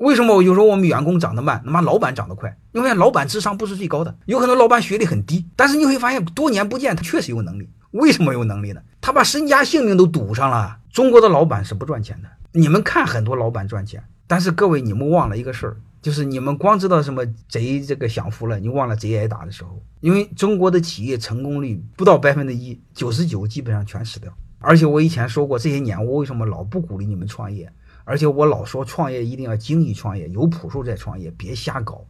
为什么我就说我们员工涨得慢，他妈老板涨得快？你会发现老板智商不是最高的，有可能老板学历很低，但是你会发现多年不见，他确实有能力。为什么有能力呢？他把身家性命都赌上了。中国的老板是不赚钱的。你们看很多老板赚钱，但是各位你们忘了一个事儿，就是你们光知道什么贼这个享福了，你忘了贼挨打的时候。因为中国的企业成功率不到百分之一，九十九基本上全死掉。而且我以前说过，这些年我为什么老不鼓励你们创业？而且我老说创业一定要精益创业，有谱数再创业，别瞎搞，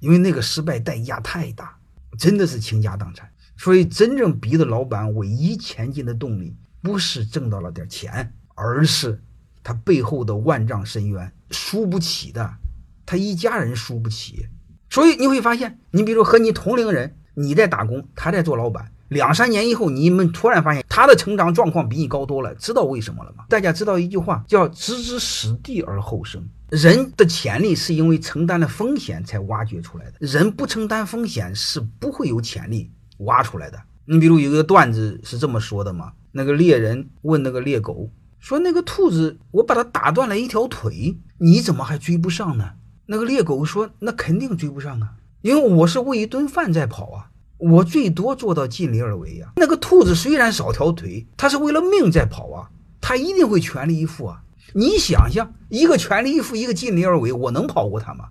因为那个失败代价太大，真的是倾家荡产。所以真正逼的老板唯一前进的动力，不是挣到了点钱，而是他背后的万丈深渊，输不起的，他一家人输不起。所以你会发现，你比如和你同龄人，你在打工，他在做老板。两三年以后，你们突然发现他的成长状况比你高多了，知道为什么了吗？大家知道一句话叫“置之死地而后生”。人的潜力是因为承担了风险才挖掘出来的，人不承担风险是不会有潜力挖出来的。你比如有一个段子是这么说的嘛？那个猎人问那个猎狗说：“那个兔子，我把它打断了一条腿，你怎么还追不上呢？”那个猎狗说：“那肯定追不上啊，因为我是为一顿饭在跑啊。”我最多做到尽力而为呀。那个兔子虽然少条腿，它是为了命在跑啊，它一定会全力以赴啊。你想想，一个全力以赴，一个尽力而为，我能跑过它吗？